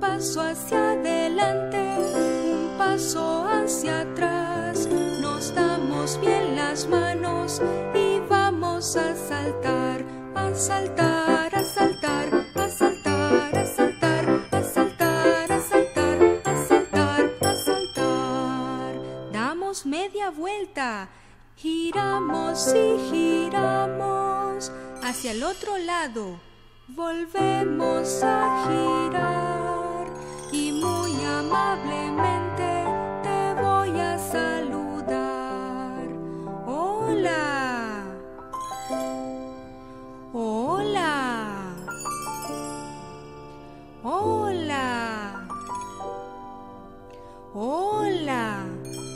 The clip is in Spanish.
paso hacia adelante, un paso hacia atrás. Nos damos bien las manos y vamos a saltar, a saltar, a saltar, a saltar, a saltar, a saltar, a saltar, a saltar, a saltar. Damos media vuelta, giramos y giramos hacia el otro lado. Volvemos a girar amablemente te voy a saludar. Hola. Hola. Hola. Hola.